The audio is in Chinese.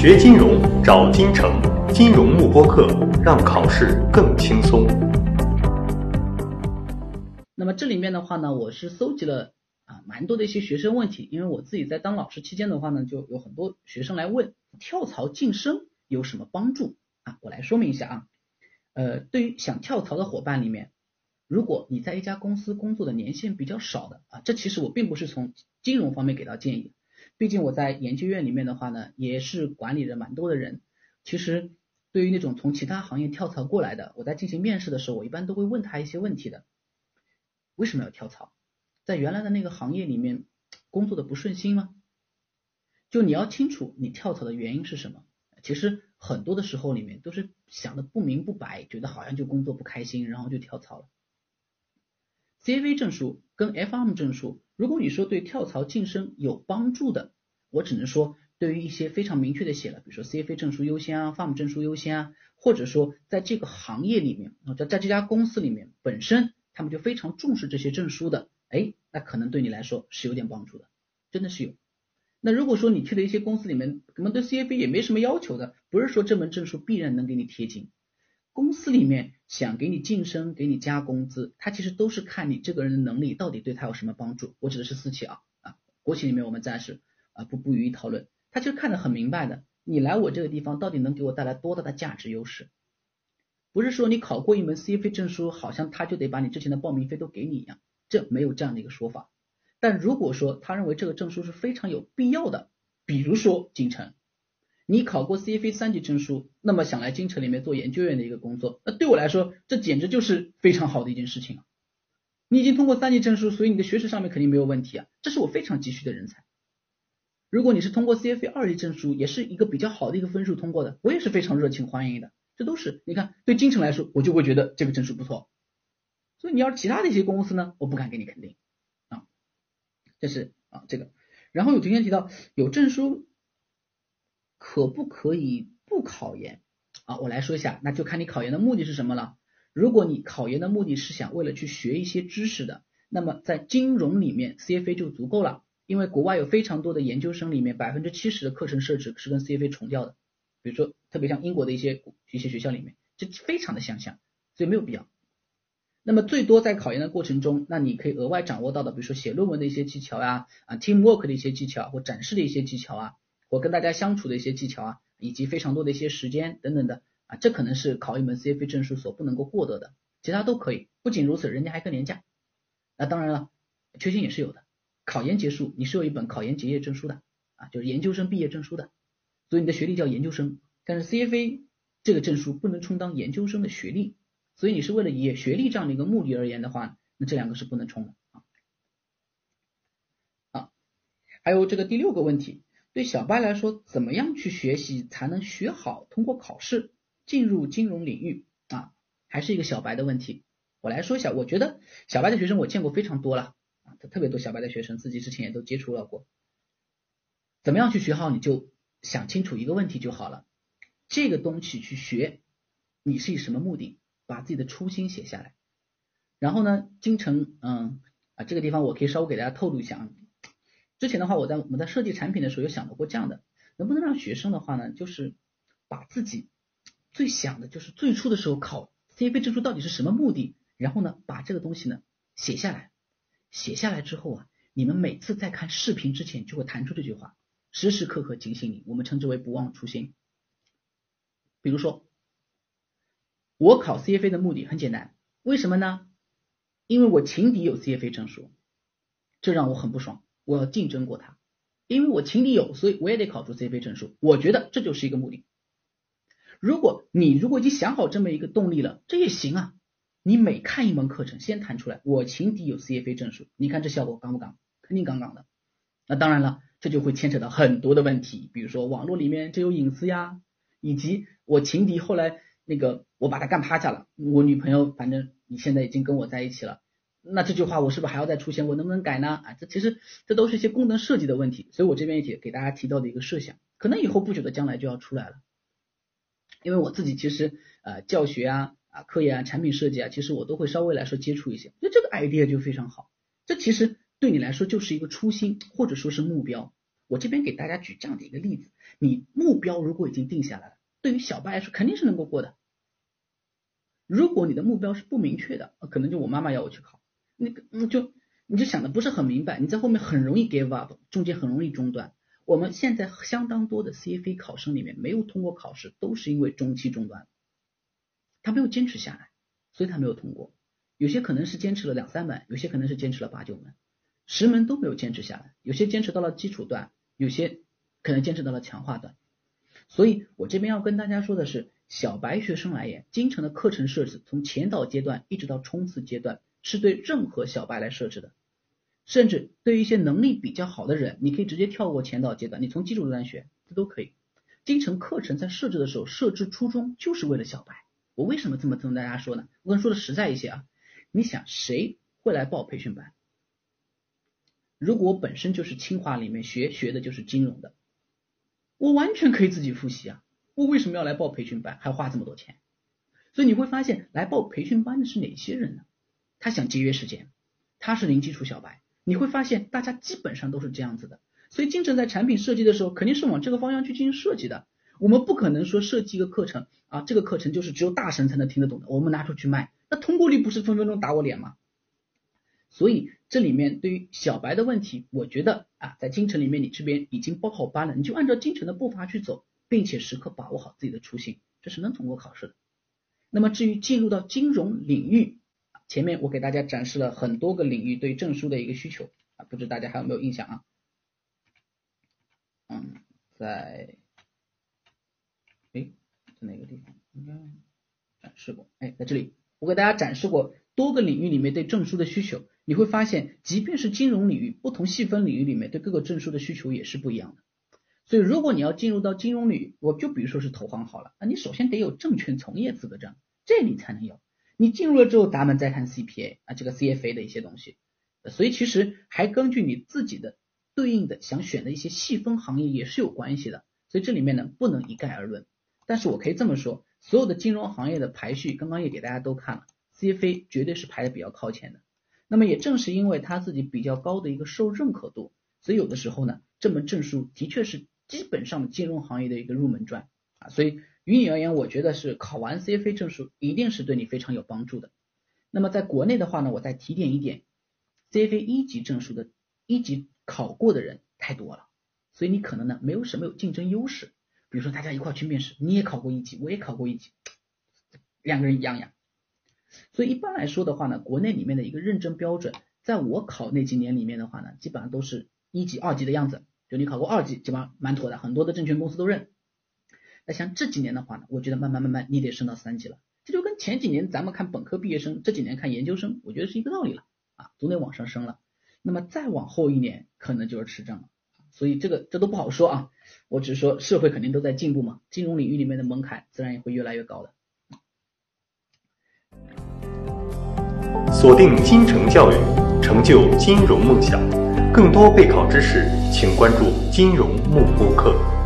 学金融找金城，金融慕播课，让考试更轻松。那么这里面的话呢，我是搜集了啊蛮多的一些学生问题，因为我自己在当老师期间的话呢，就有很多学生来问跳槽晋升有什么帮助啊？我来说明一下啊，呃，对于想跳槽的伙伴里面，如果你在一家公司工作的年限比较少的啊，这其实我并不是从金融方面给到建议。毕竟我在研究院里面的话呢，也是管理了蛮多的人。其实对于那种从其他行业跳槽过来的，我在进行面试的时候，我一般都会问他一些问题的。为什么要跳槽？在原来的那个行业里面工作的不顺心吗？就你要清楚你跳槽的原因是什么。其实很多的时候里面都是想的不明不白，觉得好像就工作不开心，然后就跳槽了。C V 证书跟 F M 证书。如果你说对跳槽晋升有帮助的，我只能说对于一些非常明确的写了，比如说 CFA 证书优先啊，FAM 证书优先啊，或者说在这个行业里面啊，在在这家公司里面本身他们就非常重视这些证书的，哎，那可能对你来说是有点帮助的，真的是有。那如果说你去的一些公司里面，可能对 CFA 也没什么要求的，不是说这门证书必然能给你贴金。公司里面想给你晋升、给你加工资，他其实都是看你这个人的能力到底对他有什么帮助。我指的是私企啊啊，国企里面我们暂时啊不不予以讨论。他其实看得很明白的，你来我这个地方到底能给我带来多大的价值优势？不是说你考过一门 CFA 证书，好像他就得把你之前的报名费都给你一样，这没有这样的一个说法。但如果说他认为这个证书是非常有必要的，比如说金城。你考过 CFA 三级证书，那么想来京城里面做研究院的一个工作，那对我来说，这简直就是非常好的一件事情啊！你已经通过三级证书，所以你的学识上面肯定没有问题啊，这是我非常急需的人才。如果你是通过 CFA 二级证书，也是一个比较好的一个分数通过的，我也是非常热情欢迎的。这都是你看，对京城来说，我就会觉得这个证书不错。所以你要是其他的一些公司呢，我不敢给你肯定啊。这是啊这个，然后有同学提到有证书。可不可以不考研啊？我来说一下，那就看你考研的目的是什么了。如果你考研的目的是想为了去学一些知识的，那么在金融里面 CFA 就足够了，因为国外有非常多的研究生里面百分之七十的课程设置是跟 CFA 重调的，比如说特别像英国的一些一些学校里面，这非常的相像，所以没有必要。那么最多在考研的过程中，那你可以额外掌握到的，比如说写论文的一些技巧呀，啊 teamwork 的一些技巧或展示的一些技巧啊。我跟大家相处的一些技巧啊，以及非常多的一些时间等等的啊，这可能是考一门 CFA 证书所不能够获得的，其他都可以。不仅如此，人家还更廉价。那当然了，缺陷也是有的。考研结束，你是有一本考研结业证书的啊，就是研究生毕业证书的，所以你的学历叫研究生。但是 CFA 这个证书不能充当研究生的学历，所以你是为了以学历这样的一个目的而言的话，那这两个是不能充的啊。啊，还有这个第六个问题。对小白来说，怎么样去学习才能学好，通过考试进入金融领域啊，还是一个小白的问题。我来说一下，我觉得小白的学生我见过非常多了啊，特别多小白的学生自己之前也都接触到过。怎么样去学好，你就想清楚一个问题就好了。这个东西去学，你是以什么目的？把自己的初心写下来。然后呢，京城，嗯啊，这个地方我可以稍微给大家透露一下啊。之前的话，我在我们在设计产品的时候有想到过这样的，能不能让学生的话呢，就是把自己最想的，就是最初的时候考 CFA 证书到底是什么目的，然后呢，把这个东西呢写下来，写下来之后啊，你们每次在看视频之前就会弹出这句话，时时刻刻警醒你，我们称之为不忘初心。比如说，我考 CFA 的目的很简单，为什么呢？因为我情敌有 CFA 证书，这让我很不爽。我要竞争过他，因为我情敌有，所以我也得考出 CFA 证书。我觉得这就是一个目的。如果你如果已经想好这么一个动力了，这也行啊。你每看一门课程，先弹出来，我情敌有 CFA 证书，你看这效果刚不刚？肯定杠杠的。那当然了，这就会牵扯到很多的问题，比如说网络里面这有隐私呀，以及我情敌后来那个我把他干趴下了，我女朋友反正你现在已经跟我在一起了。那这句话我是不是还要再出现？我能不能改呢？啊，这其实这都是一些功能设计的问题，所以我这边也给大家提到的一个设想，可能以后不久的将来就要出来了。因为我自己其实呃教学啊啊科研啊产品设计啊，其实我都会稍微来说接触一些，那这个 idea 就非常好。这其实对你来说就是一个初心或者说是目标，我这边给大家举这样的一个例子，你目标如果已经定下来了，对于小白来说肯定是能够过的。如果你的目标是不明确的，可能就我妈妈要我去考，那个嗯就你就想的不是很明白，你在后面很容易 give up，中间很容易中断。我们现在相当多的 CFA 考生里面没有通过考试，都是因为中期中断，他没有坚持下来，所以他没有通过。有些可能是坚持了两三门，有些可能是坚持了八九门，十门都没有坚持下来，有些坚持到了基础段，有些可能坚持到了强化段。所以我这边要跟大家说的是。小白学生来言，京城的课程设置从前导阶段一直到冲刺阶段，是对任何小白来设置的。甚至对于一些能力比较好的人，你可以直接跳过前导阶段，你从基础阶段学，这都可以。京城课程在设置的时候，设置初衷就是为了小白。我为什么这么跟大家说呢？我跟说的实在一些啊，你想谁会来报培训班？如果我本身就是清华里面学学的就是金融的，我完全可以自己复习啊。我为什么要来报培训班，还花这么多钱？所以你会发现，来报培训班的是哪些人呢？他想节约时间，他是零基础小白。你会发现，大家基本上都是这样子的。所以，京城在产品设计的时候，肯定是往这个方向去进行设计的。我们不可能说设计一个课程啊，这个课程就是只有大神才能听得懂的，我们拿出去卖，那通过率不是分分钟打我脸吗？所以，这里面对于小白的问题，我觉得啊，在京城里面，你这边已经报好班了，你就按照京城的步伐去走。并且时刻把握好自己的初心，这是能通过考试的。那么至于进入到金融领域，前面我给大家展示了很多个领域对证书的一个需求啊，不知大家还有没有印象啊？嗯，在，哎，在哪个地方应该展示过？哎，在这里，我给大家展示过多个领域里面对证书的需求。你会发现，即便是金融领域，不同细分领域里面对各个证书的需求也是不一样的。所以，如果你要进入到金融领域，我就比如说是投行好了，那你首先得有证券从业资格证，这你才能有。你进入了之后，咱们再看 CPA 啊，这个 CFA 的一些东西。所以其实还根据你自己的对应的想选的一些细分行业也是有关系的。所以这里面呢不能一概而论。但是我可以这么说，所有的金融行业的排序，刚刚也给大家都看了，CFA 绝对是排的比较靠前的。那么也正是因为它自己比较高的一个受认可度，所以有的时候呢，这门证书的确是。基本上金融行业的一个入门砖啊，所以于你而言，我觉得是考完 CFA 证书一定是对你非常有帮助的。那么在国内的话呢，我再提点一点，CFA 一级证书的一级考过的人太多了，所以你可能呢没有什么有竞争优势。比如说大家一块去面试，你也考过一级，我也考过一级，两个人一样呀。所以一般来说的话呢，国内里面的一个认证标准，在我考那几年里面的话呢，基本上都是一级、二级的样子。就你考过二级，基本上蛮妥的，很多的证券公司都认。那像这几年的话呢，我觉得慢慢慢慢你得升到三级了，这就跟前几年咱们看本科毕业生，这几年看研究生，我觉得是一个道理了啊，总得往上升了。那么再往后一年，可能就是持证了。所以这个这都不好说啊，我只是说社会肯定都在进步嘛，金融领域里面的门槛自然也会越来越高的。锁定金城教育，成就金融梦想。更多备考知识，请关注金融幕播课。